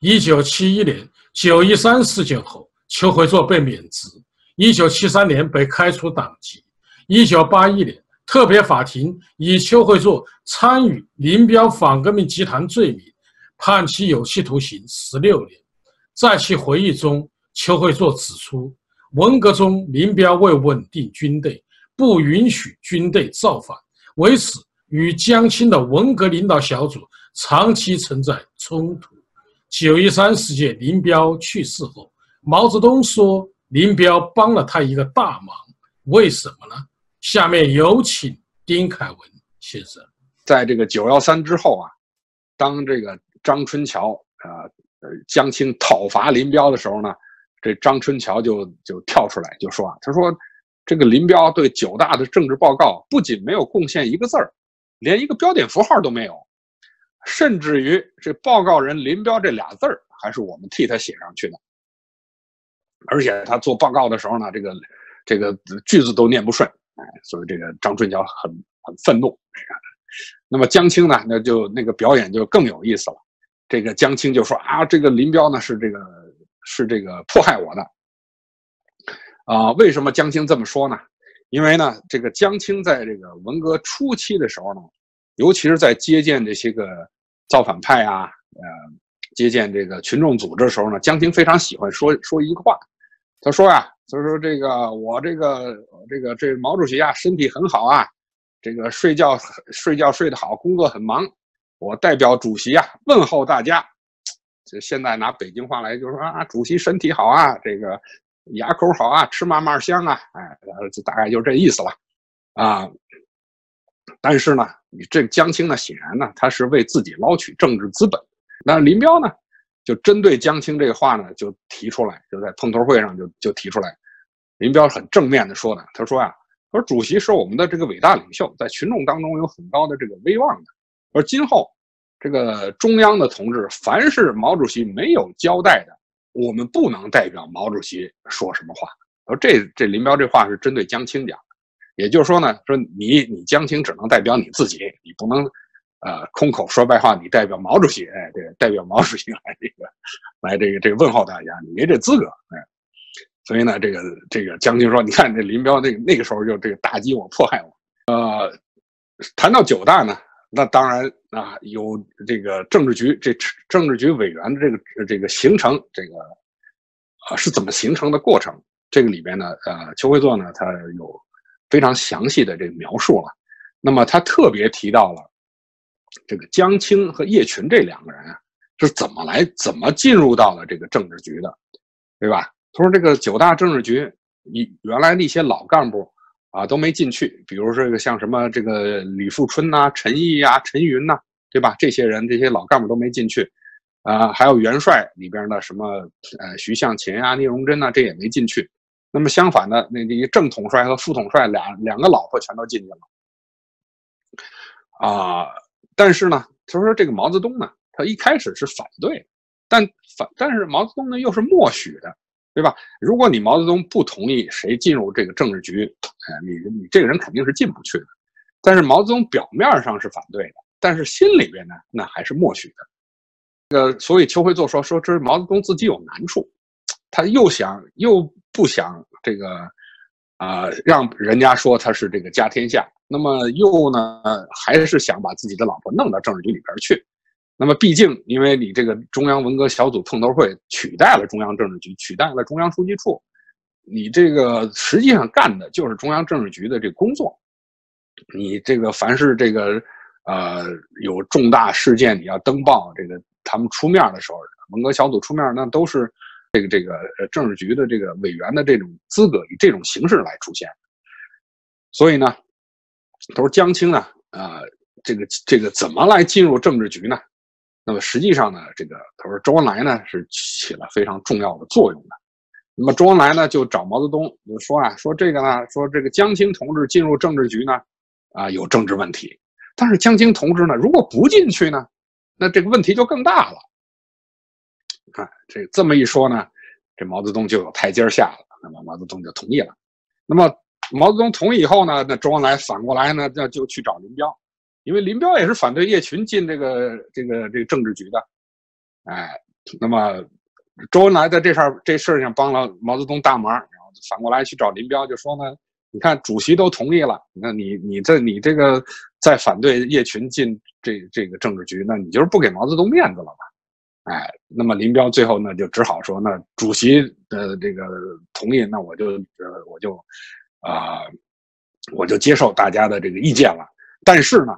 一九七一年九一三事件后，邱会作被免职。一九七三年被开除党籍。一九八一年，特别法庭以邱会作参与林彪反革命集团罪名，判其有期徒刑十六年。在其回忆中，邱会作指出，文革中林彪为稳定军队，不允许军队造反，为此与江青的文革领导小组长期存在冲突。九一三事件，林彪去世后，毛泽东说林彪帮了他一个大忙，为什么呢？下面有请丁凯文先生。在这个九幺三之后啊，当这个张春桥啊。呃，江青讨伐林彪的时候呢，这张春桥就就跳出来就说啊，他说这个林彪对九大的政治报告不仅没有贡献一个字儿，连一个标点符号都没有，甚至于这报告人林彪这俩字儿还是我们替他写上去的，而且他做报告的时候呢，这个这个句子都念不顺，哎，所以这个张春桥很很愤怒。那么江青呢，那就那个表演就更有意思了。这个江青就说啊，这个林彪呢是这个是这个迫害我的，啊，为什么江青这么说呢？因为呢，这个江青在这个文革初期的时候呢，尤其是在接见这些个造反派啊，呃，接见这个群众组织的时候呢，江青非常喜欢说说一个话，他说呀，他说这个我这个这个这毛主席啊身体很好啊，这个睡觉睡觉睡得好，工作很忙。我代表主席啊，问候大家。这现在拿北京话来，就是说啊，主席身体好啊，这个牙口好啊，吃嘛嘛香啊，哎，大概就这意思了啊。但是呢，你这江青呢，显然呢，他是为自己捞取政治资本。那林彪呢，就针对江青这个话呢，就提出来，就在碰头会上就就提出来。林彪很正面的说的，他说啊，他说主席是我们的这个伟大领袖，在群众当中有很高的这个威望的。而今后，这个中央的同志，凡是毛主席没有交代的，我们不能代表毛主席说什么话。说这这林彪这话是针对江青讲，也就是说呢，说你你江青只能代表你自己，你不能，呃，空口说白话，你代表毛主席，哎，这个代表毛主席来这个，来这个这个问候大家，你没这资格，哎，所以呢，这个这个江青说，你看这林彪那那个时候就这个打击我、迫害我，呃，谈到九大呢。那当然啊，有这个政治局这政治局委员的这个这个形成，这个啊是怎么形成的过程？这个里边呢，呃，邱会作呢，他有非常详细的这个描述了。那么他特别提到了这个江青和叶群这两个人啊，是怎么来怎么进入到了这个政治局的，对吧？他说这个九大政治局，你原来那些老干部。啊，都没进去。比如说这个像什么这个李富春呐、陈毅呀、陈云呐，对吧？这些人这些老干部都没进去。啊，还有元帅里边的什么呃徐向前呀、聂荣臻呐，这也没进去。那么相反的，那那正统帅和副统帅俩两个老婆全都进去了。啊，但是呢，他说这个毛泽东呢，他一开始是反对，但反但是毛泽东呢又是默许的。对吧？如果你毛泽东不同意谁进入这个政治局，哎，你你这个人肯定是进不去的。但是毛泽东表面上是反对的，但是心里边呢，那还是默许的。这个，所以邱会作说说这是毛泽东自己有难处，他又想又不想这个啊，让人家说他是这个家天下，那么又呢，还是想把自己的老婆弄到政治局里边去。那么，毕竟，因为你这个中央文革小组碰头会取代了中央政治局，取代了中央书记处，你这个实际上干的就是中央政治局的这工作。你这个凡是这个呃有重大事件你要登报，这个他们出面的时候，文革小组出面，那都是这个这个政治局的这个委员的这种资格，以这种形式来出现。所以呢，都是江青呢，呃，这个这个怎么来进入政治局呢？那么实际上呢，这个他说周恩来呢是起了非常重要的作用的。那么周恩来呢就找毛泽东就说啊，说这个呢，说这个江青同志进入政治局呢，啊有政治问题。但是江青同志呢如果不进去呢，那这个问题就更大了。看这这么一说呢，这毛泽东就有台阶下了。那么毛泽东就同意了。那么毛泽东同意以后呢，那周恩来反过来呢，那就去找林彪。因为林彪也是反对叶群进这个这个这个政治局的，哎，那么周恩来在这事儿这事儿上帮了毛泽东大忙，然后反过来去找林彪，就说呢，你看主席都同意了，那你你这你这个再反对叶群进这这个政治局，那你就是不给毛泽东面子了吧？哎，那么林彪最后呢，就只好说，那主席的这个同意，那我就呃我就啊我就接受大家的这个意见了。但是呢，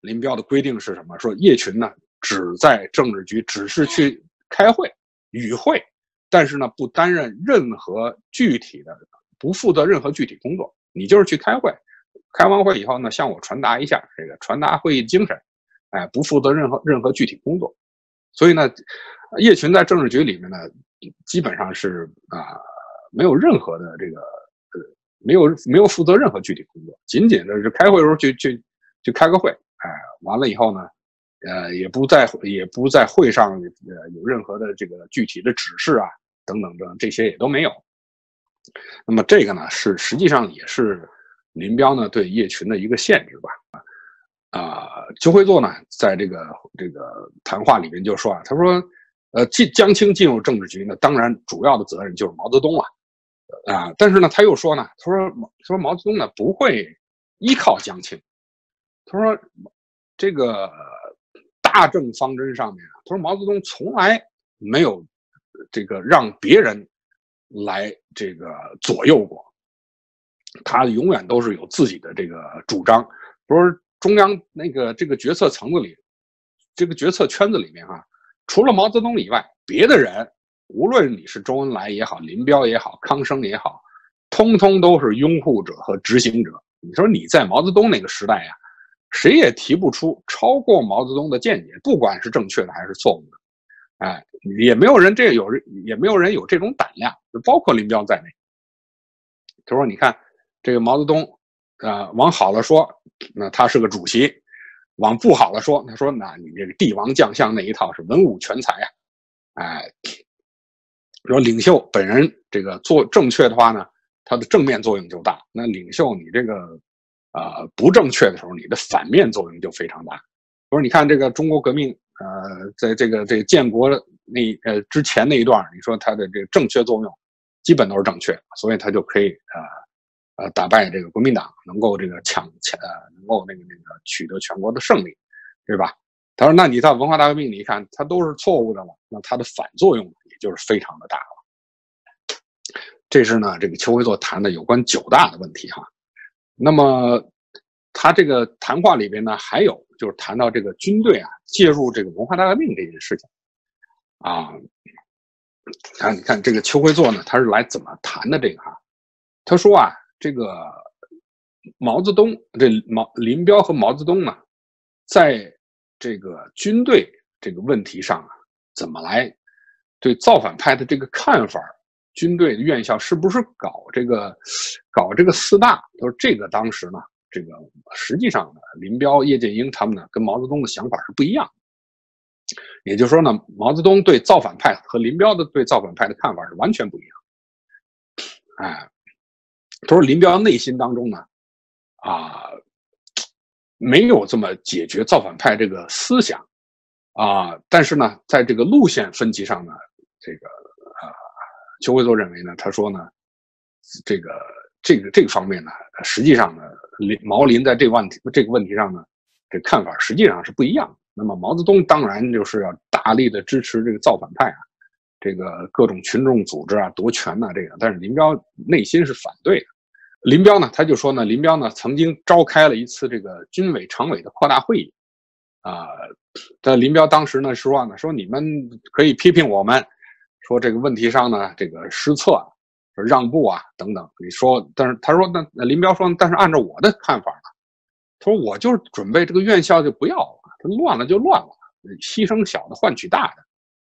林彪的规定是什么？说叶群呢只在政治局只是去开会与会，但是呢不担任任何具体的，不负责任何具体工作。你就是去开会，开完会以后呢，向我传达一下这个传达会议精神，哎，不负责任何任何具体工作。所以呢，叶群在政治局里面呢，基本上是啊，没有任何的这个呃，没有没有负责任何具体工作，仅仅的是开会的时候去去去开个会，哎，完了以后呢，呃，也不在也不在会上呃有任何的这个具体的指示啊，等等等这些也都没有。那么这个呢，是实际上也是林彪呢对叶群的一个限制吧。啊，邱会作呢，在这个这个谈话里面就说啊，他说，呃，进江青进入政治局呢，当然主要的责任就是毛泽东啊，啊，但是呢，他又说呢，他说毛说毛泽东呢不会依靠江青，他说这个大政方针上面，他说毛泽东从来没有这个让别人来这个左右过，他永远都是有自己的这个主张，不是。中央那个这个决策层子里，这个决策圈子里面哈，除了毛泽东以外，别的人，无论你是周恩来也好，林彪也好，康生也好，通通都是拥护者和执行者。你说你在毛泽东那个时代呀，谁也提不出超过毛泽东的见解，不管是正确的还是错误的，哎，也没有人这有人也没有人有这种胆量，就包括林彪在内。他说：“你看这个毛泽东。”啊，往好了说，那他是个主席；往不好了说，他说，那你这个帝王将相那一套是文武全才啊，哎，说领袖本人这个做正确的话呢，他的正面作用就大；那领袖你这个啊不正确的时候，你的反面作用就非常大。我说，你看这个中国革命，呃，在这个这个建国那呃之前那一段，你说他的这个正确作用基本都是正确，所以他就可以啊。呃打败这个国民党，能够这个抢抢呃，能够那个那个取得全国的胜利，对吧？他说：“那你在文化大革命，你看它都是错误的了，那它的反作用也就是非常的大了。”这是呢，这个邱会作谈的有关九大的问题哈。那么他这个谈话里边呢，还有就是谈到这个军队啊介入这个文化大革命这件事情啊。看，你看这个邱会作呢，他是来怎么谈的这个哈？他说啊。这个毛泽东，这毛林彪和毛泽东呢，在这个军队这个问题上啊，怎么来对造反派的这个看法？军队的院校是不是搞这个搞这个四大？他说这个当时呢，这个实际上呢，林彪、叶剑英他们呢，跟毛泽东的想法是不一样。也就是说呢，毛泽东对造反派和林彪的对造反派的看法是完全不一样。哎。他说：“林彪内心当中呢，啊，没有这么解决造反派这个思想，啊，但是呢，在这个路线分歧上呢，这个啊，邱会作认为呢，他说呢，这个这个这个方面呢，实际上呢，林毛林在这个问题这个问题上呢，这看法实际上是不一样。那么毛泽东当然就是要大力的支持这个造反派啊。”这个各种群众组织啊，夺权呐，这个，但是林彪内心是反对的。林彪呢，他就说呢，林彪呢曾经召开了一次这个军委常委的扩大会议，啊，但林彪当时呢说呢，说你们可以批评我们，说这个问题上呢这个失策、让步啊等等。你说，但是他说那林彪说，但是按照我的看法呢，他说我就是准备这个院校就不要了，他乱了就乱了，牺牲小的换取大的。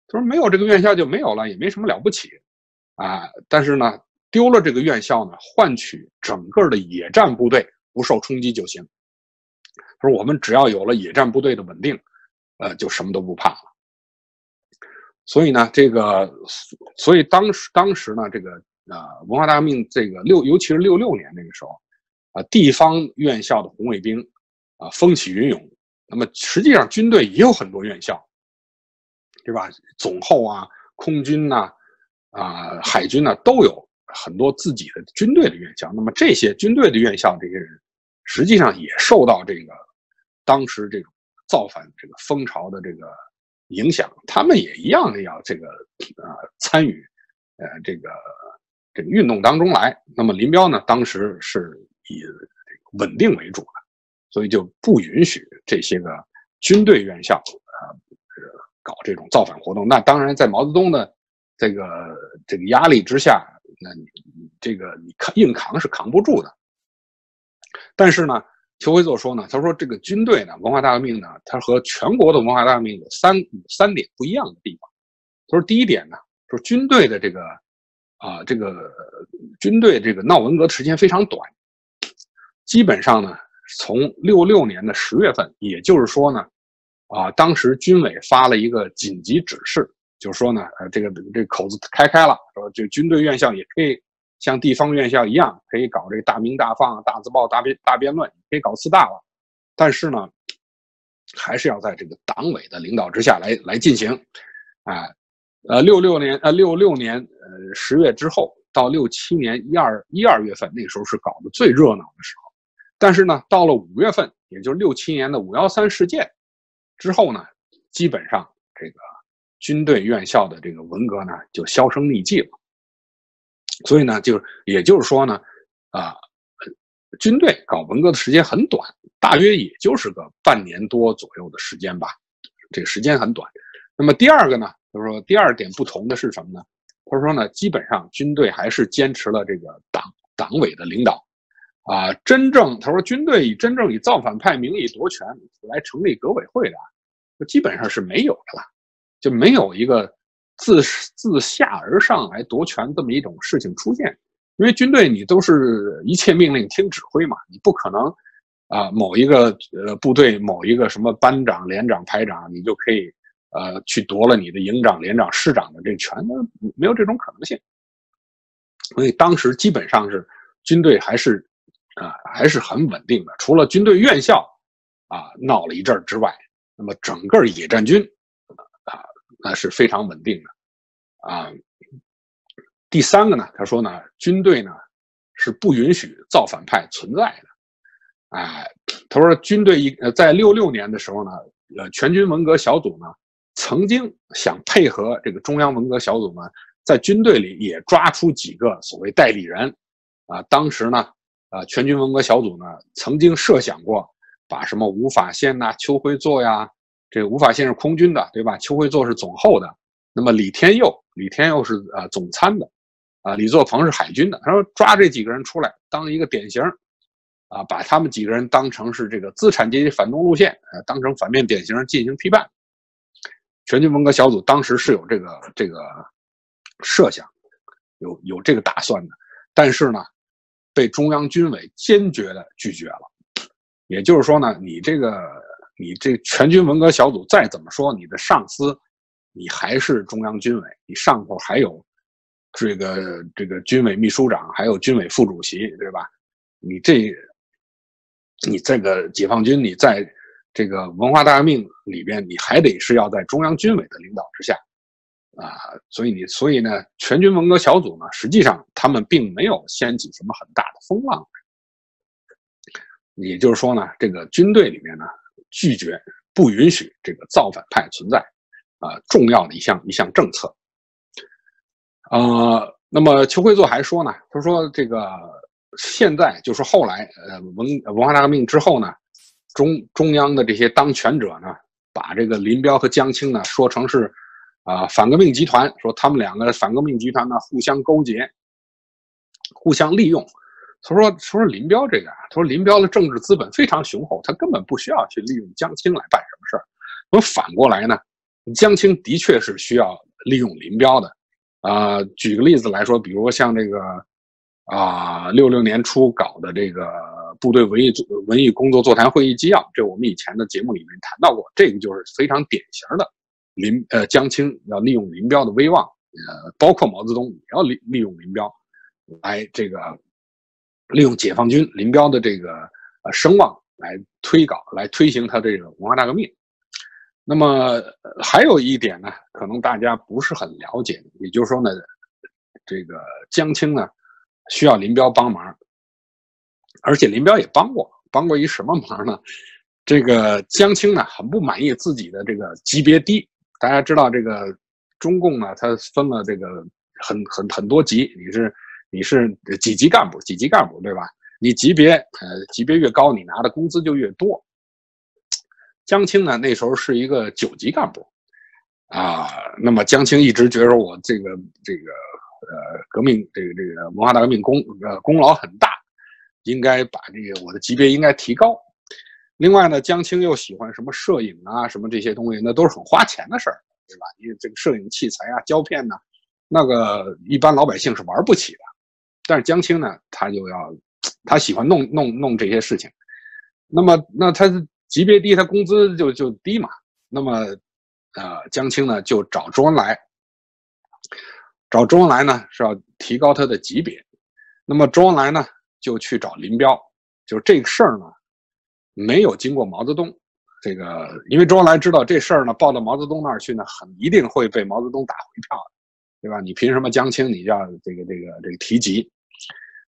他说：“没有这个院校就没有了，也没什么了不起，啊！但是呢，丢了这个院校呢，换取整个的野战部队不受冲击就行。他说：我们只要有了野战部队的稳定，呃，就什么都不怕了。所以呢，这个，所以当时当时呢，这个啊，文化大革命这个六，尤其是六六年那个时候，啊，地方院校的红卫兵啊，风起云涌。那么实际上军队也有很多院校。”对吧？总后啊，空军呐，啊，海军呐，都有很多自己的军队的院校。那么这些军队的院校，这些人实际上也受到这个当时这种造反这个风潮的这个影响，他们也一样的要这个呃参与呃这个这个运动当中来。那么林彪呢，当时是以稳定为主的，所以就不允许这些个军队院校啊。搞这种造反活动，那当然在毛泽东的这个这个压力之下，那你这个你扛硬扛是扛不住的。但是呢，邱会作说呢，他说这个军队呢，文化大革命呢，它和全国的文化大革命有三三点不一样的地方。他说第一点呢，说军队的这个啊这个军队这个闹文革的时间非常短，基本上呢，从六六年的十月份，也就是说呢。啊，当时军委发了一个紧急指示，就说呢，呃，这个这个口子开开了，说这军队院校也可以像地方院校一样，可以搞这个大鸣大放、大字报、大辩大辩论，可以搞四大了。但是呢，还是要在这个党委的领导之下来来进行。啊，呃，六六年，呃，六六年，呃，十月之后到六七年一二一二月份，那时候是搞得最热闹的时候。但是呢，到了五月份，也就是六七年的五幺三事件。之后呢，基本上这个军队院校的这个文革呢就销声匿迹了。所以呢，就也就是说呢，啊，军队搞文革的时间很短，大约也就是个半年多左右的时间吧，这个时间很短。那么第二个呢，就是说第二点不同的是什么呢？他说呢，基本上军队还是坚持了这个党党委的领导。啊，真正他说军队以真正以造反派名义夺权来成立革委会的，基本上是没有的了，就没有一个自自下而上来夺权这么一种事情出现。因为军队你都是一切命令听指挥嘛，你不可能啊某一个呃部队某一个什么班长、连长、排长，你就可以呃去夺了你的营长、连长、师长的这权，没有这种可能性。所以当时基本上是军队还是。啊，还是很稳定的。除了军队院校啊闹了一阵之外，那么整个野战军，那是非常稳定的。啊，第三个呢，他说呢，军队呢是不允许造反派存在的。哎，他说军队一呃，在六六年的时候呢，呃，全军文革小组呢曾经想配合这个中央文革小组呢，在军队里也抓出几个所谓代理人啊，当时呢。啊，全军文革小组呢，曾经设想过把什么吴法宪呐、邱会作呀，这个吴法宪是空军的，对吧？邱会作是总后的，那么李天佑，李天佑是呃总参的，啊，李作鹏是海军的。他说抓这几个人出来当一个典型，啊，把他们几个人当成是这个资产阶级反动路线，呃，当成反面典型进行批判。全军文革小组当时是有这个这个设想，有有这个打算的，但是呢。被中央军委坚决的拒绝了，也就是说呢，你这个你这全军文革小组再怎么说，你的上司，你还是中央军委，你上头还有这个这个军委秘书长，还有军委副主席，对吧？你这你这个解放军，你在这个文化大革命里边，你还得是要在中央军委的领导之下。啊，所以你，所以呢，全军文革小组呢，实际上他们并没有掀起什么很大的风浪。也就是说呢，这个军队里面呢，拒绝不允许这个造反派存在，啊，重要的一项一项政策。呃，那么邱会作还说呢，他说这个现在就是后来，呃，文文化大革命之后呢，中中央的这些当权者呢，把这个林彪和江青呢说成是。啊，反革命集团说他们两个反革命集团呢互相勾结，互相利用。他说：“说说林彪这个啊，他说林彪的政治资本非常雄厚，他根本不需要去利用江青来办什么事儿。那反过来呢，江青的确是需要利用林彪的。啊，举个例子来说，比如像这个啊，六六年初搞的这个部队文艺文艺工作座谈会议纪要，这我们以前的节目里面谈到过，这个就是非常典型的。”林呃，江青要利用林彪的威望，呃，包括毛泽东也要利利用林彪，来这个利用解放军林彪的这个呃声望来推搞，来推行他这个文化大革命。那么还有一点呢，可能大家不是很了解，也就是说呢，这个江青呢需要林彪帮忙，而且林彪也帮过，帮过一什么忙呢？这个江青呢很不满意自己的这个级别低，大家知道这个中共呢，它分了这个很很很多级，你是你是几级干部，几级干部对吧？你级别呃级别越高，你拿的工资就越多。江青呢，那时候是一个九级干部，啊，那么江青一直觉得我这个这个呃革命这个这个文化大革命功呃功劳很大，应该把这个我的级别应该提高。另外呢，江青又喜欢什么摄影啊，什么这些东西，那都是很花钱的事儿，对吧？因为这个摄影器材啊、胶片呐，那个一般老百姓是玩不起的。但是江青呢，他就要他喜欢弄弄弄这些事情，那么那他。级别低，他工资就就低嘛。那么，呃，江青呢就找周恩来，找周恩来呢是要提高他的级别。那么周恩来呢就去找林彪，就这个事儿呢没有经过毛泽东。这个因为周恩来知道这事儿呢报到毛泽东那儿去呢，很一定会被毛泽东打回票的，对吧？你凭什么江青你要这个这个这个提级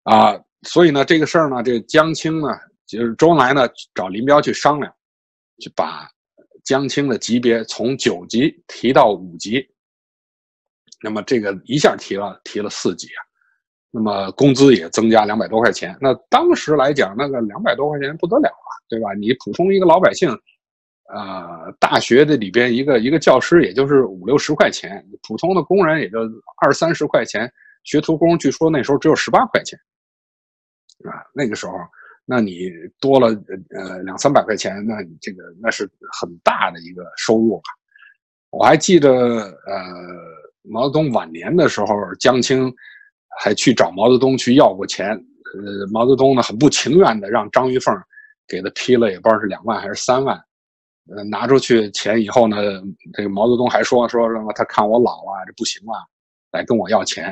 啊？所以呢，这个事儿呢，这江青呢。就是周恩来呢找林彪去商量，去把江青的级别从九级提到五级。那么这个一下提了提了四级啊，那么工资也增加两百多块钱。那当时来讲，那个两百多块钱不得了啊，对吧？你普通一个老百姓，呃，大学的里边一个一个教师也就是五六十块钱，普通的工人也就二三十块钱，学徒工据说那时候只有十八块钱，啊，那个时候。那你多了呃两三百块钱，那你这个那是很大的一个收入了。我还记得呃毛泽东晚年的时候，江青还去找毛泽东去要过钱，呃毛泽东呢很不情愿的让张玉凤给他批了，也不知道是两万还是三万，呃拿出去钱以后呢，这个毛泽东还说说什么他看我老啊，这不行啊，来跟我要钱。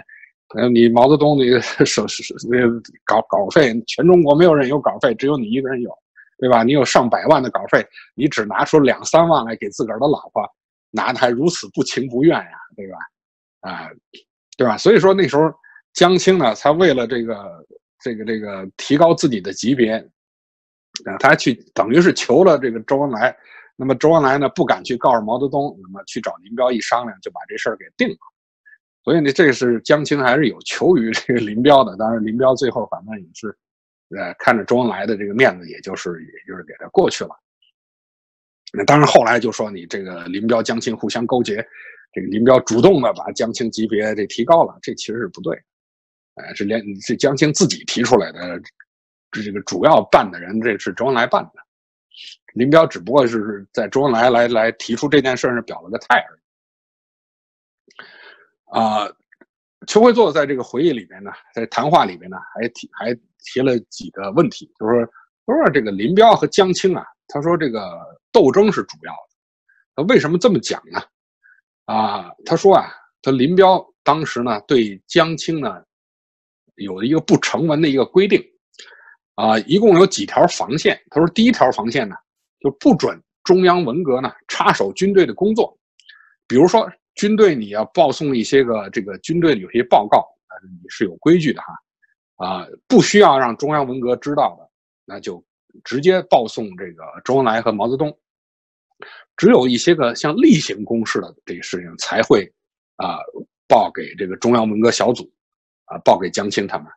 呃，你毛泽东那个 手那个稿稿费，全中国没有人有稿费，只有你一个人有，对吧？你有上百万的稿费，你只拿出两三万来给自个儿的老婆，拿的还如此不情不愿呀，对吧？啊，对吧？所以说那时候江青呢，他为了这个这个这个提高自己的级别，啊，他去等于是求了这个周恩来，那么周恩来呢不敢去告诉毛泽东，那么去找林彪一商量，就把这事儿给定了。所以呢，这个是江青还是有求于这个林彪的。当然，林彪最后反正也是，呃，看着周恩来的这个面子，也就是也就是给他过去了。那当然，后来就说你这个林彪、江青互相勾结，这个林彪主动的把江青级别这提高了，这其实是不对。哎，是连是江青自己提出来的，这个主要办的人，这是周恩来办的。林彪只不过是在周恩来来来提出这件事上表了个态而已。啊，邱会作在这个回忆里边呢，在谈话里边呢，还提还提了几个问题，就是说，说这个林彪和江青啊，他说这个斗争是主要的，他为什么这么讲呢？啊，他说啊，他林彪当时呢对江青呢有一个不成文的一个规定，啊，一共有几条防线。他说第一条防线呢，就不准中央文革呢插手军队的工作，比如说。军队，你要报送一些个这个军队有些报告，啊，你是有规矩的哈，啊，不需要让中央文革知道的，那就直接报送这个周恩来和毛泽东。只有一些个像例行公事的这个事情才会啊报给这个中央文革小组，啊报给江青他们。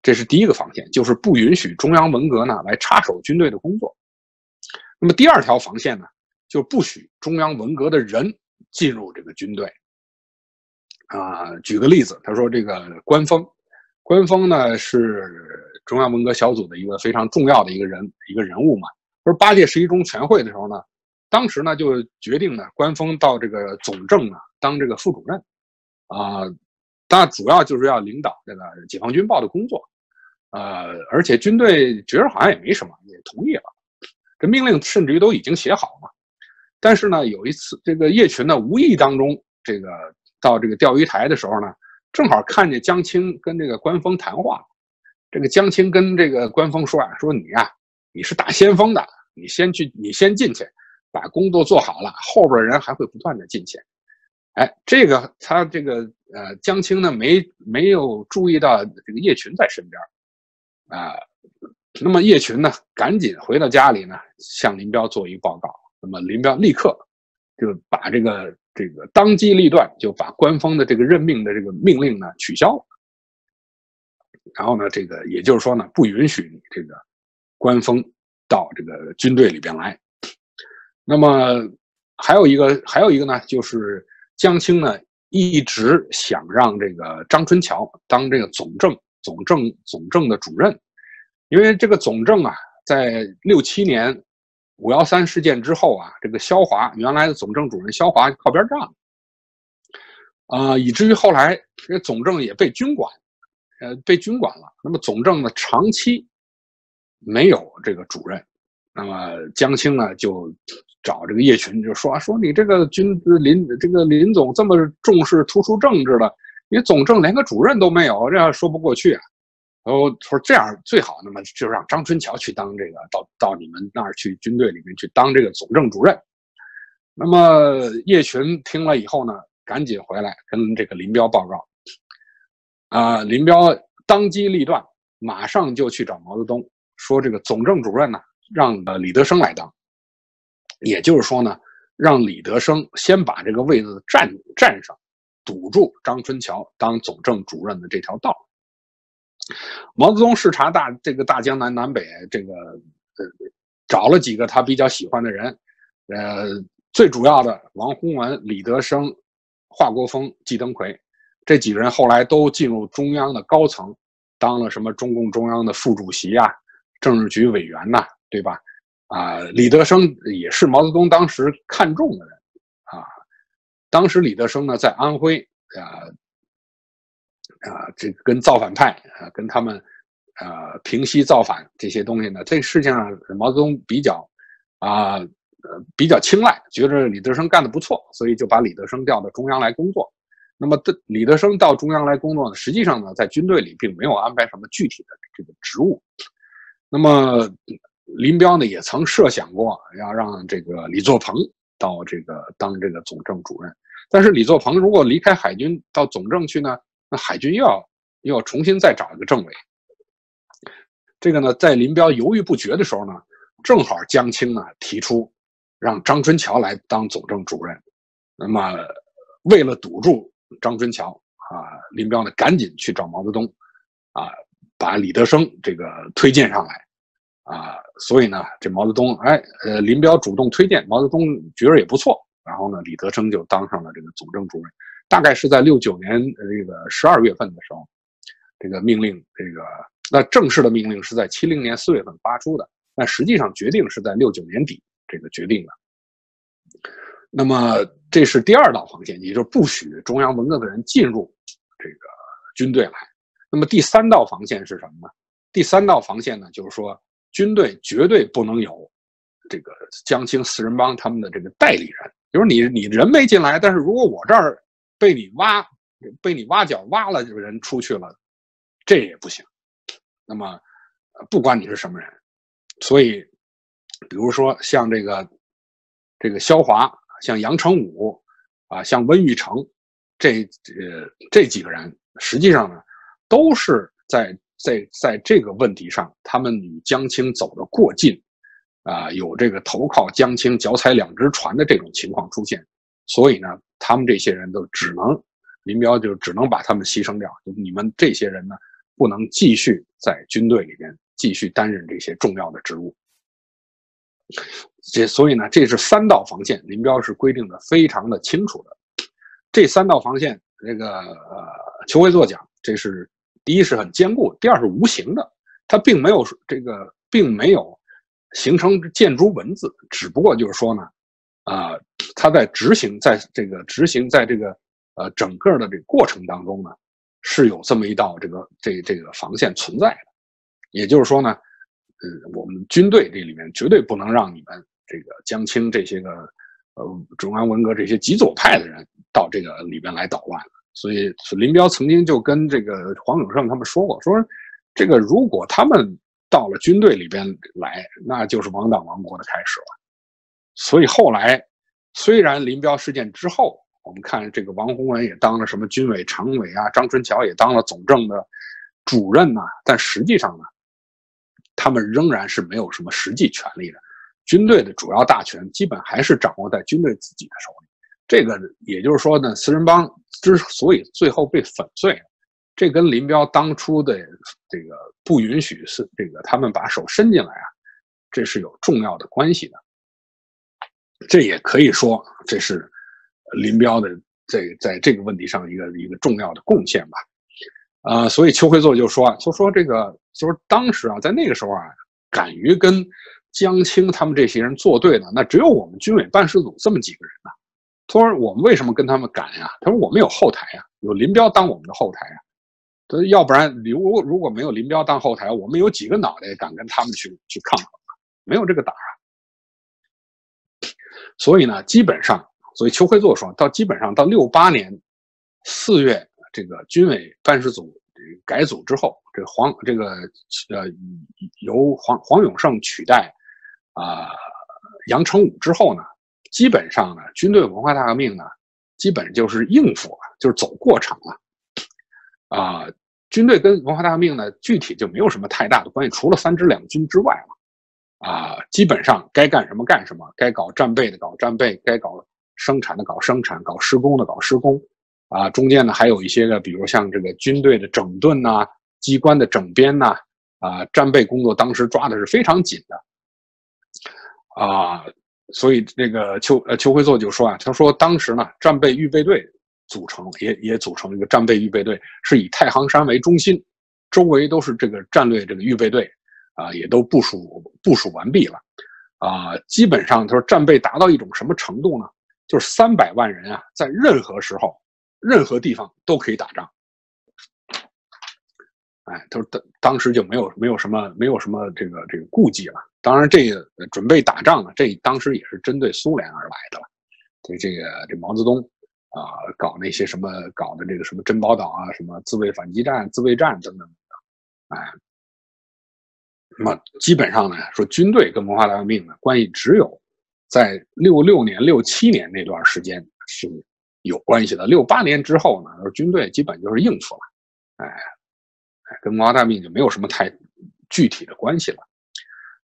这是第一个防线，就是不允许中央文革呢来插手军队的工作。那么第二条防线呢，就不许中央文革的人。进入这个军队啊，举个例子，他说这个关峰，关峰呢是中央文革小组的一个非常重要的一个人一个人物嘛。说八届十一中全会的时候呢，当时呢就决定呢，关峰到这个总政呢当这个副主任啊，他主要就是要领导这个解放军报的工作，呃，而且军队觉得好像也没什么，也同意了，这命令甚至于都已经写好了。但是呢，有一次这个叶群呢，无意当中这个到这个钓鱼台的时候呢，正好看见江青跟这个关峰谈话。这个江青跟这个关峰说啊，说你呀，你是打先锋的，你先去，你先进去，把工作做好了，后边人还会不断的进去。哎，这个他这个呃江青呢没没有注意到这个叶群在身边啊，那么叶群呢赶紧回到家里呢向林彪做一报告，那么林彪立刻就把这个这个当机立断就把官方的这个任命的这个命令呢取消了，然后呢这个也就是说呢不允许你这个官封到这个军队里边来，那么还有一个还有一个呢就是。江青呢一直想让这个张春桥当这个总政、总政、总政的主任，因为这个总政啊，在六七年五幺三事件之后啊，这个肖华原来的总政主任肖华靠边站了，啊，以至于后来这总政也被军管，呃，被军管了。那么总政呢，长期没有这个主任，那么江青呢就。找这个叶群就说啊说你这个军林这个林总这么重视突出政治的，你总政连个主任都没有，这样说不过去啊。然后说这样最好，那么就让张春桥去当这个到到你们那儿去军队里面去当这个总政主任。那么叶群听了以后呢，赶紧回来跟这个林彪报告。啊，林彪当机立断，马上就去找毛泽东说这个总政主任呢，让呃李德生来当。也就是说呢，让李德生先把这个位子占占上，堵住张春桥当总政主任的这条道。毛泽东视察大这个大江南南北，这个呃找了几个他比较喜欢的人，呃最主要的王洪文、李德生、华国锋、季登奎这几个人后来都进入中央的高层，当了什么中共中央的副主席啊、政治局委员呐，对吧？啊，李德生也是毛泽东当时看中的人啊。当时李德生呢在安徽啊啊，这跟造反派啊，跟他们啊平息造反这些东西呢，这事情上毛泽东比较啊呃比较青睐，觉得李德生干的不错，所以就把李德生调到中央来工作。那么，的李德生到中央来工作呢，实际上呢，在军队里并没有安排什么具体的这个职务。那么。林彪呢也曾设想过要让这个李作鹏到这个当这个总政主任，但是李作鹏如果离开海军到总政去呢，那海军又要又要重新再找一个政委。这个呢，在林彪犹豫不决的时候呢，正好江青呢提出让张春桥来当总政主任。那么为了堵住张春桥啊，林彪呢赶紧去找毛泽东，啊，把李德生这个推荐上来。啊，所以呢，这毛泽东，哎，呃，林彪主动推荐毛泽东，觉得也不错。然后呢，李德生就当上了这个总政主任。大概是在六九年这个十二月份的时候，这个命令，这个那正式的命令是在七零年四月份发出的，但实际上决定是在六九年底这个决定的。那么这是第二道防线，也就是不许中央文革的人进入这个军队来。那么第三道防线是什么呢？第三道防线呢，就是说。军队绝对不能有这个江青四人帮他们的这个代理人，就是你你人没进来，但是如果我这儿被你挖被你挖角挖了，这个人出去了，这也不行。那么不管你是什么人，所以比如说像这个这个萧华，像杨成武啊，像温玉成这呃这几个人，实际上呢都是在。在在这个问题上，他们与江青走得过近，啊，有这个投靠江青、脚踩两只船的这种情况出现，所以呢，他们这些人都只能，林彪就只能把他们牺牲掉。就你们这些人呢，不能继续在军队里边继续担任这些重要的职务。这所以呢，这是三道防线，林彪是规定的非常的清楚的。这三道防线，这个呃，邱会作讲，这是。第一是很坚固，第二是无形的，它并没有这个，并没有形成建筑文字，只不过就是说呢，啊，它在执行，在这个执行，在这个呃整个的这个过程当中呢，是有这么一道这个这这个防线存在的，也就是说呢，呃，我们军队这里面绝对不能让你们这个江青这些个呃中央文革这些极左派的人到这个里边来捣乱。所以林彪曾经就跟这个黄永胜他们说过，说这个如果他们到了军队里边来，那就是亡党亡国的开始了。所以后来虽然林彪事件之后，我们看这个王洪文也当了什么军委常委啊，张春桥也当了总政的主任呐，但实际上呢，他们仍然是没有什么实际权利的。军队的主要大权基本还是掌握在军队自己的手里。这个也就是说呢，四人帮之所以最后被粉碎，这跟林彪当初的这个不允许是这个他们把手伸进来啊，这是有重要的关系的。这也可以说这是林彪的这在这个问题上一个一个重要的贡献吧。啊，所以邱会作就说啊，就说这个就是当时啊，在那个时候啊，敢于跟江青他们这些人作对的，那只有我们军委办事组这么几个人呢。他说：“我们为什么跟他们敢呀？”他说：“我们有后台呀，有林彪当我们的后台呀。他说：“要不然，如如果没有林彪当后台，我们有几个脑袋敢跟他们去去抗衡啊？没有这个胆啊。”所以呢，基本上，所以邱会作说到，基本上到六八年四月，这个军委办事组改组之后，这黄这个呃由黄黄永胜取代啊杨成武之后呢。基本上呢，军队文化大革命呢，基本就是应付了，就是走过场了。啊，军队跟文化大革命呢，具体就没有什么太大的关系，除了三支两军之外了。啊，基本上该干什么干什么，该搞战备的搞战备，该搞生产的搞生产，搞施工的搞施工。啊，中间呢还有一些个，比如像这个军队的整顿呐，机关的整编呐，啊，战备工作当时抓的是非常紧的。啊。所以那个邱呃邱会作就说啊，他说当时呢，战备预备队组成也也组成了一个战备预备队，是以太行山为中心，周围都是这个战略这个预备队，啊，也都部署部署完毕了，啊，基本上他说战备达到一种什么程度呢？就是三百万人啊，在任何时候、任何地方都可以打仗。哎，他说当当时就没有没有什么没有什么这个这个顾忌了。当然，这个准备打仗呢，这当时也是针对苏联而来的了。对这个这毛泽东啊，搞那些什么搞的这个什么珍宝岛啊，什么自卫反击战、自卫战等等等等。哎，那么基本上呢，说军队跟文化大革命的关系只有在六六年、六七年那段时间是有关系的。六八年之后呢，军队基本就是应付了。哎。跟文化大革命就没有什么太具体的关系了，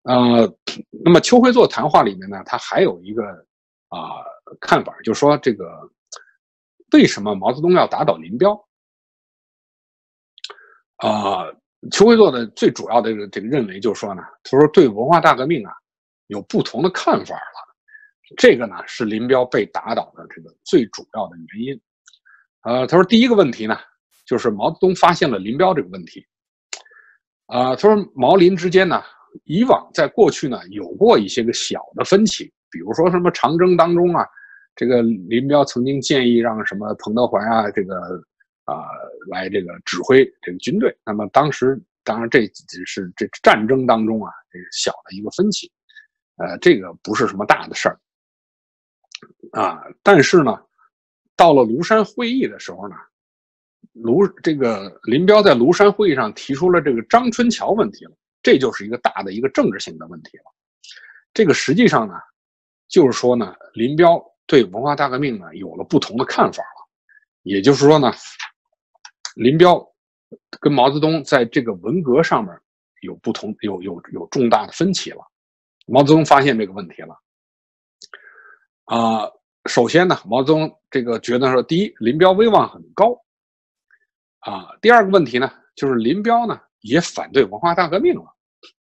呃，那么邱会作谈话里面呢，他还有一个啊看法，就是说这个为什么毛泽东要打倒林彪？啊，邱会作的最主要的这个这个认为就是说呢，他说对文化大革命啊有不同的看法了，这个呢是林彪被打倒的这个最主要的原因。呃，他说第一个问题呢。就是毛泽东发现了林彪这个问题，啊，他说毛林之间呢，以往在过去呢有过一些个小的分歧，比如说什么长征当中啊，这个林彪曾经建议让什么彭德怀啊，这个啊来这个指挥这个军队。那么当时当然这只是这战争当中啊，这个小的一个分歧，呃，这个不是什么大的事儿，啊，但是呢，到了庐山会议的时候呢。庐这个林彪在庐山会议上提出了这个张春桥问题了，这就是一个大的一个政治性的问题了。这个实际上呢，就是说呢，林彪对文化大革命呢有了不同的看法了，也就是说呢，林彪跟毛泽东在这个文革上面有不同，有有有重大的分歧了。毛泽东发现这个问题了，啊，首先呢，毛泽东这个觉得说，第一，林彪威望很高。啊，第二个问题呢，就是林彪呢也反对文化大革命了。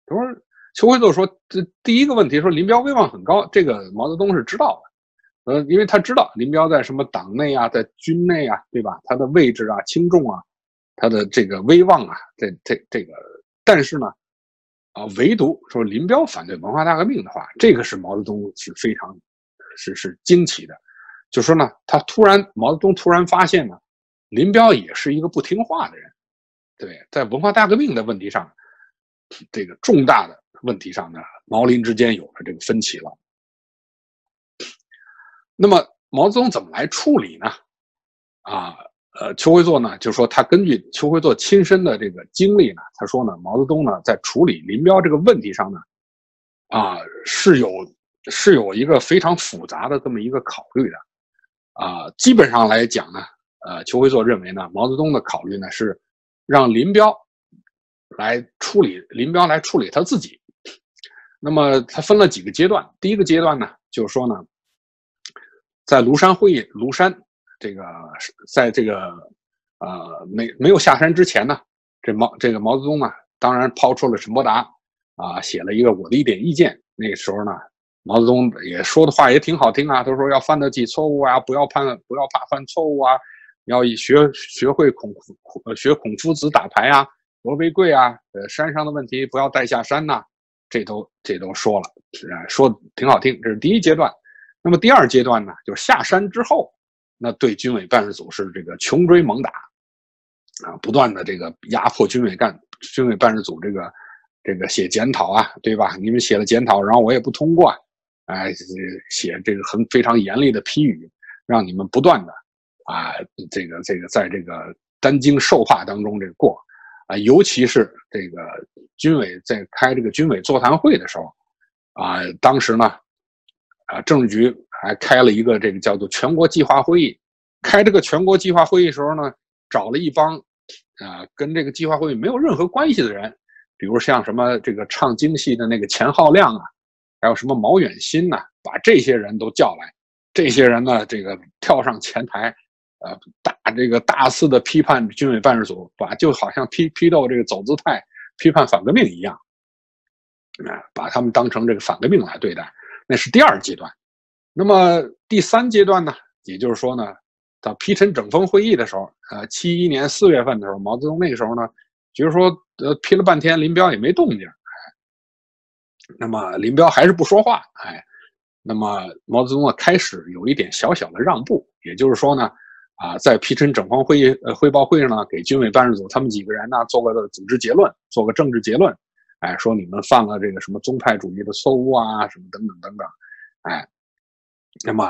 他说，邱会作说，这第一个问题说林彪威望很高，这个毛泽东是知道的，呃，因为他知道林彪在什么党内啊，在军内啊，对吧？他的位置啊、轻重啊，他的这个威望啊，这这这个，但是呢，啊，唯独说林彪反对文化大革命的话，这个是毛泽东是非常是是惊奇的，就说呢，他突然毛泽东突然发现呢。林彪也是一个不听话的人，对，在文化大革命的问题上，这个重大的问题上呢，毛林之间有了这个分歧了。那么毛泽东怎么来处理呢？啊，呃，邱会作呢就说他根据邱会作亲身的这个经历呢，他说呢，毛泽东呢在处理林彪这个问题上呢，啊是有是有一个非常复杂的这么一个考虑的，啊，基本上来讲呢，呃，邱会作认为呢，毛泽东的考虑呢是让林彪来处理林彪来处理他自己。那么他分了几个阶段，第一个阶段呢，就是说呢，在庐山会议，庐山这个在这个呃没没有下山之前呢，这毛这个毛泽东呢，当然抛出了陈伯达啊，写了一个我的一点意见。那个时候呢。毛泽东也说的话也挺好听啊，他说要犯得起错误啊，不要怕不要怕犯错误啊，要以学学会孔孔学孔夫子打牌啊，罗为贵啊，呃山上的问题不要带下山呐，这都这都说了，说挺好听，这是第一阶段。那么第二阶段呢，就是下山之后，那对军委办事组是这个穷追猛打，啊，不断的这个压迫军委干军委办事组这个这个写检讨啊，对吧？你们写了检讨，然后我也不通过。哎，写这个很非常严厉的批语，让你们不断的啊，这个这个在这个担惊受怕当中这过啊，尤其是这个军委在开这个军委座谈会的时候啊，当时呢啊，政治局还开了一个这个叫做全国计划会议，开这个全国计划会议时候呢，找了一帮啊跟这个计划会议没有任何关系的人，比如像什么这个唱京戏的那个钱浩亮啊。还有什么毛远新呢？把这些人都叫来，这些人呢，这个跳上前台，呃，大这个大肆的批判军委办事组，把就好像批批斗这个走资派、批判反革命一样，啊，把他们当成这个反革命来对待。那是第二阶段。那么第三阶段呢？也就是说呢，到批陈整风会议的时候，呃，七一年四月份的时候，毛泽东那个时候呢，就是说，呃，批了半天，林彪也没动静。哎那么林彪还是不说话，哎，那么毛泽东呢开始有一点小小的让步，也就是说呢，啊，在批陈整风会议呃汇报会上呢，给军委办事组他们几个人呢做个组织结论，做个政治结论，哎，说你们犯了这个什么宗派主义的错误啊，什么等等等等，哎，那么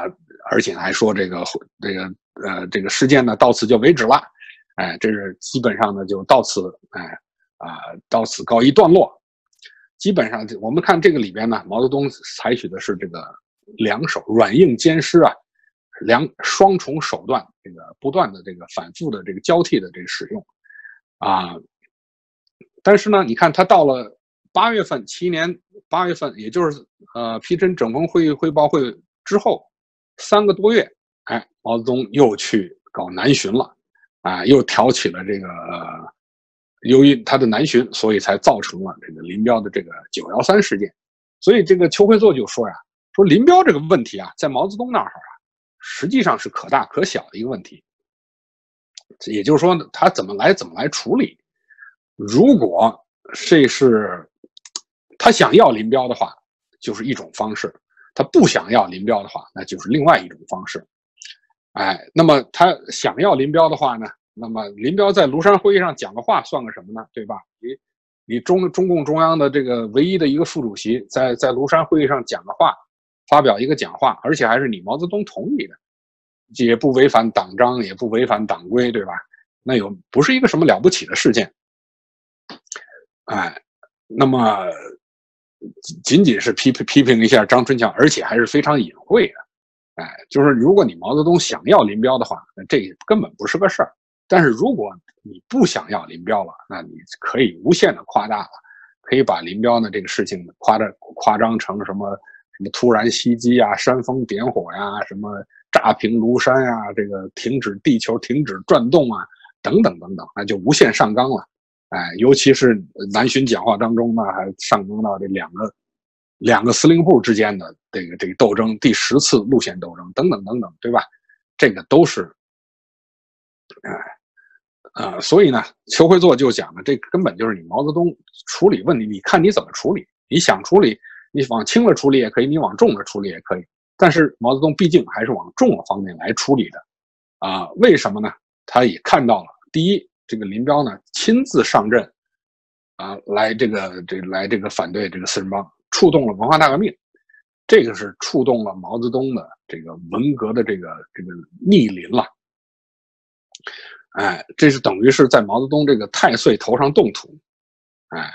而且还说这个这个呃这个事件呢到此就为止了，哎，这是基本上呢就到此哎啊到此告一段落。基本上，我们看这个里边呢，毛泽东采取的是这个两手软硬兼施啊，两双重手段，这个不断的这个反复的这个交替的这个使用，啊，但是呢，你看他到了八月份，七年八月份，也就是呃批陈整风会议汇报会之后三个多月，哎，毛泽东又去搞南巡了，啊，又挑起了这个。由于他的南巡，所以才造成了这个林彪的这个九幺三事件。所以这个邱会作就说呀：“说林彪这个问题啊，在毛泽东那儿啊，实际上是可大可小的一个问题。也就是说，他怎么来怎么来处理。如果这是他想要林彪的话，就是一种方式；他不想要林彪的话，那就是另外一种方式。哎，那么他想要林彪的话呢？”那么林彪在庐山会议上讲的话算个什么呢？对吧？你你中中共中央的这个唯一的一个副主席，在在庐山会议上讲的话，发表一个讲话，而且还是你毛泽东同意的，也不违反党章，也不违反党规，对吧？那有不是一个什么了不起的事件。哎，那么仅仅是批批评一下张春桥，而且还是非常隐晦的。哎，就是如果你毛泽东想要林彪的话，那这根本不是个事儿。但是如果你不想要林彪了，那你可以无限的夸大了，可以把林彪的这个事情夸的夸张成什么什么突然袭击啊、煽风点火呀、什么炸平庐山呀、这个停止地球停止转动啊等等等等，那就无限上纲了。哎，尤其是南巡讲话当中呢，还上升到这两个两个司令部之间的这个这个斗争，第十次路线斗争等等等等，对吧？这个都是，哎。呃，所以呢，邱会作就讲了，这根本就是你毛泽东处理问题，你看你怎么处理。你想处理，你往轻了处理也可以，你往重了处理也可以。但是毛泽东毕竟还是往重了方面来处理的，啊，为什么呢？他也看到了，第一，这个林彪呢亲自上阵，啊，来这个这来这个反对这个四人帮，触动了文化大革命，这个是触动了毛泽东的这个文革的这个这个逆鳞了。哎，这是等于是在毛泽东这个太岁头上动土，哎，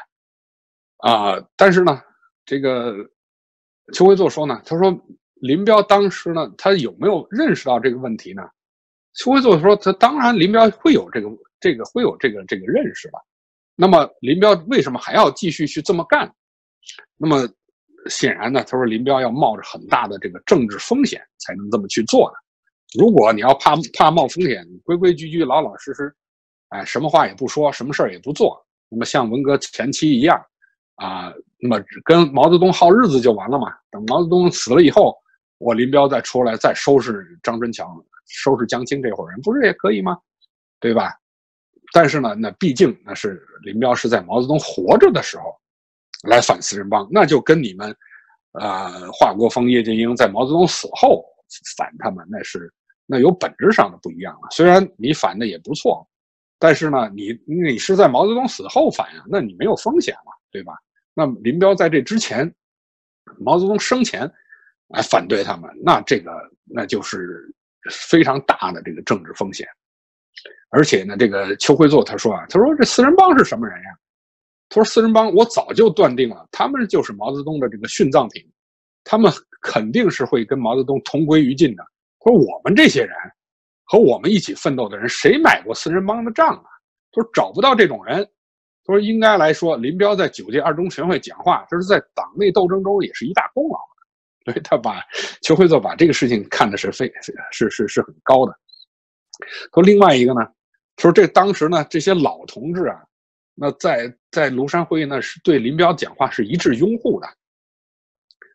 啊，但是呢，这个邱会作说呢，他说林彪当时呢，他有没有认识到这个问题呢？邱会作说，他当然林彪会有这个这个会有这个这个认识吧。那么林彪为什么还要继续去这么干？那么显然呢，他说林彪要冒着很大的这个政治风险才能这么去做的。如果你要怕怕冒风险，规规矩矩、老老实实，哎，什么话也不说，什么事儿也不做，那么像文革前期一样，啊，那么跟毛泽东耗日子就完了嘛。等毛泽东死了以后，我林彪再出来再收拾张春桥、收拾江青这伙人，不是也可以吗？对吧？但是呢，那毕竟那是林彪是在毛泽东活着的时候来反四人帮，那就跟你们，呃，华国锋、叶剑英在毛泽东死后反他们，那是。那有本质上的不一样了。虽然你反的也不错，但是呢，你你是在毛泽东死后反呀，那你没有风险了，对吧？那林彪在这之前，毛泽东生前来反对他们，那这个那就是非常大的这个政治风险。而且呢，这个邱会作他说啊，他说这四人帮是什么人呀？他说四人帮我早就断定了，他们就是毛泽东的这个殉葬品，他们肯定是会跟毛泽东同归于尽的。说我们这些人和我们一起奋斗的人，谁买过四人帮的账啊？他说找不到这种人。他说应该来说，林彪在九届二中全会讲话，这是在党内斗争中也是一大功劳。所以他把邱会作把这个事情看的是非是是是很高的。说另外一个呢，说这当时呢这些老同志啊，那在在庐山会议呢是对林彪讲话是一致拥护的，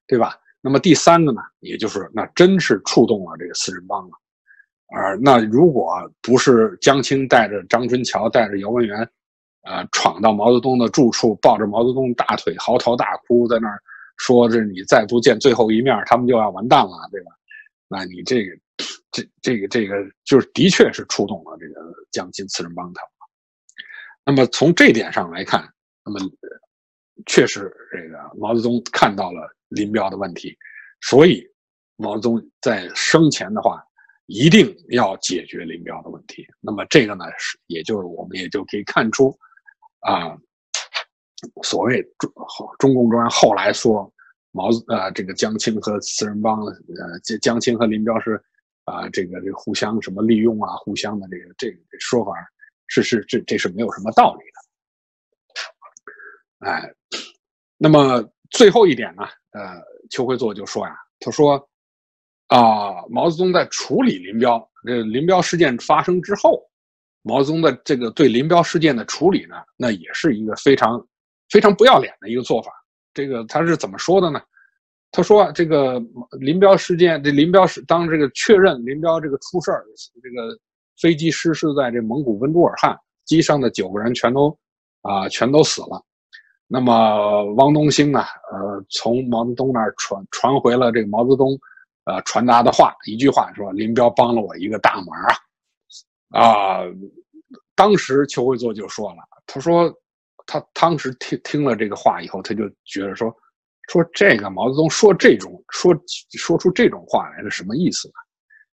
对吧？那么第三个呢，也就是那真是触动了这个四人帮了，而那如果不是江青带着张春桥带着姚文元，呃，闯到毛泽东的住处，抱着毛泽东大腿嚎啕大哭，在那儿说这你再不见最后一面，他们就要完蛋了，对吧？那你这个这这个这个就是的确是触动了这个江青四人帮他们。那么从这点上来看，那么确实这个毛泽东看到了。林彪的问题，所以毛泽东在生前的话，一定要解决林彪的问题。那么这个呢，是也就是我们也就可以看出，啊，所谓中中共中央后来说毛呃这个江青和四人帮呃江江青和林彪是啊这个这个互相什么利用啊，互相的这个这个说法是是这这是没有什么道理的。哎，那么最后一点呢？呃，邱会作就说呀，他说，啊，毛泽东在处理林彪，这林彪事件发生之后，毛泽东的这个对林彪事件的处理呢，那也是一个非常非常不要脸的一个做法。这个他是怎么说的呢？他说，这个林彪事件，这林彪是当这个确认林彪这个出事儿，这个飞机失事在这蒙古温都尔汗，机上的九个人全都啊全都死了。那么汪东兴呢？呃，从毛泽东那儿传传回了这个毛泽东，呃，传达的话，一句话说：“林彪帮了我一个大忙啊！”啊，当时邱会作就说了，他说他当时听听了这个话以后，他就觉得说，说这个毛泽东说这种说说出这种话来是什么意思呢？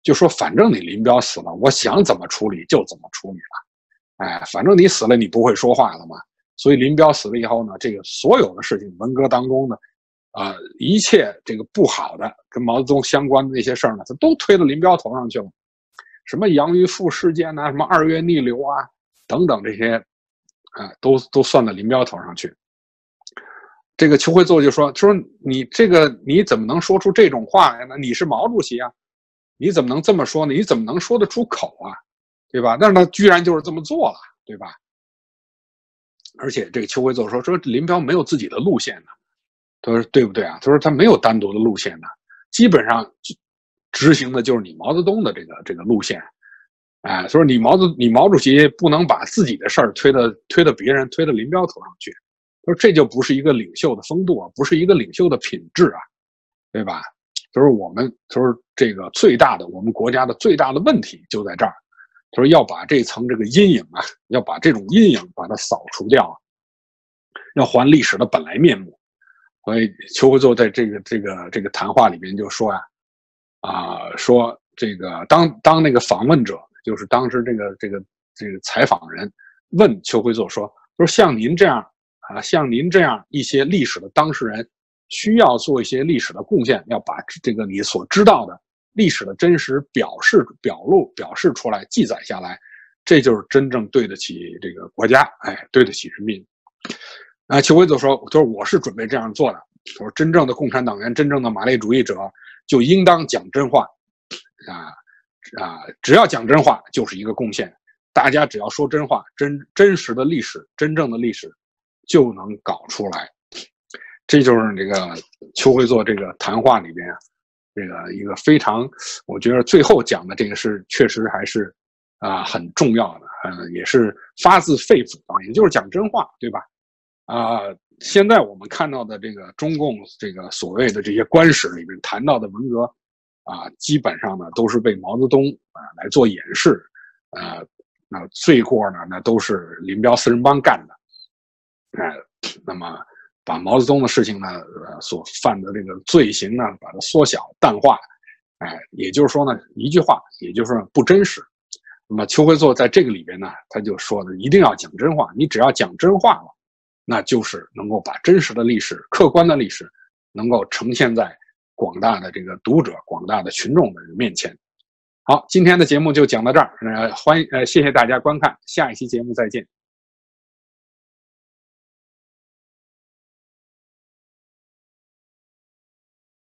就说反正你林彪死了，我想怎么处理就怎么处理了，哎，反正你死了，你不会说话了嘛。所以林彪死了以后呢，这个所有的事情，文革当中呢，啊，一切这个不好的跟毛泽东相关的那些事儿呢，他都推到林彪头上去了。什么杨玉富事件呐，什么二月逆流啊，等等这些，啊，都都算到林彪头上去。这个邱会作就说：“说你这个你怎么能说出这种话来呢？你是毛主席啊，你怎么能这么说呢？你怎么能说得出口啊？对吧？但是他居然就是这么做了，对吧？”而且这个邱会作说说林彪没有自己的路线呢，他说对不对啊？他说他没有单独的路线呢，基本上执行的就是你毛泽东的这个这个路线，哎，所以你毛泽你毛主席不能把自己的事儿推到推到别人推到林彪头上去，他说这就不是一个领袖的风度啊，不是一个领袖的品质啊，对吧？他说我们他说这个最大的我们国家的最大的问题就在这儿。他说要把这层这个阴影啊，要把这种阴影把它扫除掉，要还历史的本来面目。所以邱会作在这个这个这个谈话里面就说呀，啊，说这个当当那个访问者，就是当时这个这个这个采访人问邱会作说，说像您这样啊，像您这样一些历史的当事人，需要做一些历史的贡献，要把这个你所知道的历史的真实表示、表露、表示出来，记载下来，这就是真正对得起这个国家，哎，对得起人民。啊，邱辉就说：“就是我是准备这样做的。他说真正的共产党员，真正的马列主义者，就应当讲真话，啊啊，只要讲真话就是一个贡献。大家只要说真话，真真实的历史，真正的历史就能搞出来。这就是这个邱辉做这个谈话里边，这个一个非常，我觉得最后讲的这个是确实还是啊很重要的，嗯，也是发自肺腑的，也就是讲真话，对吧？”啊，现在我们看到的这个中共这个所谓的这些官史里面谈到的文革，啊，基本上呢都是被毛泽东啊来做掩饰，呃，那罪过呢那都是林彪四人帮干的，哎，那么把毛泽东的事情呢，呃，所犯的这个罪行呢，把它缩小淡化，哎，也就是说呢，一句话，也就是不真实。那么邱会作在这个里边呢，他就说的一定要讲真话，你只要讲真话了。那就是能够把真实的历史、客观的历史，能够呈现在广大的这个读者、广大的群众的面前。好，今天的节目就讲到这儿，呃，欢迎呃，谢谢大家观看，下一期节目再见。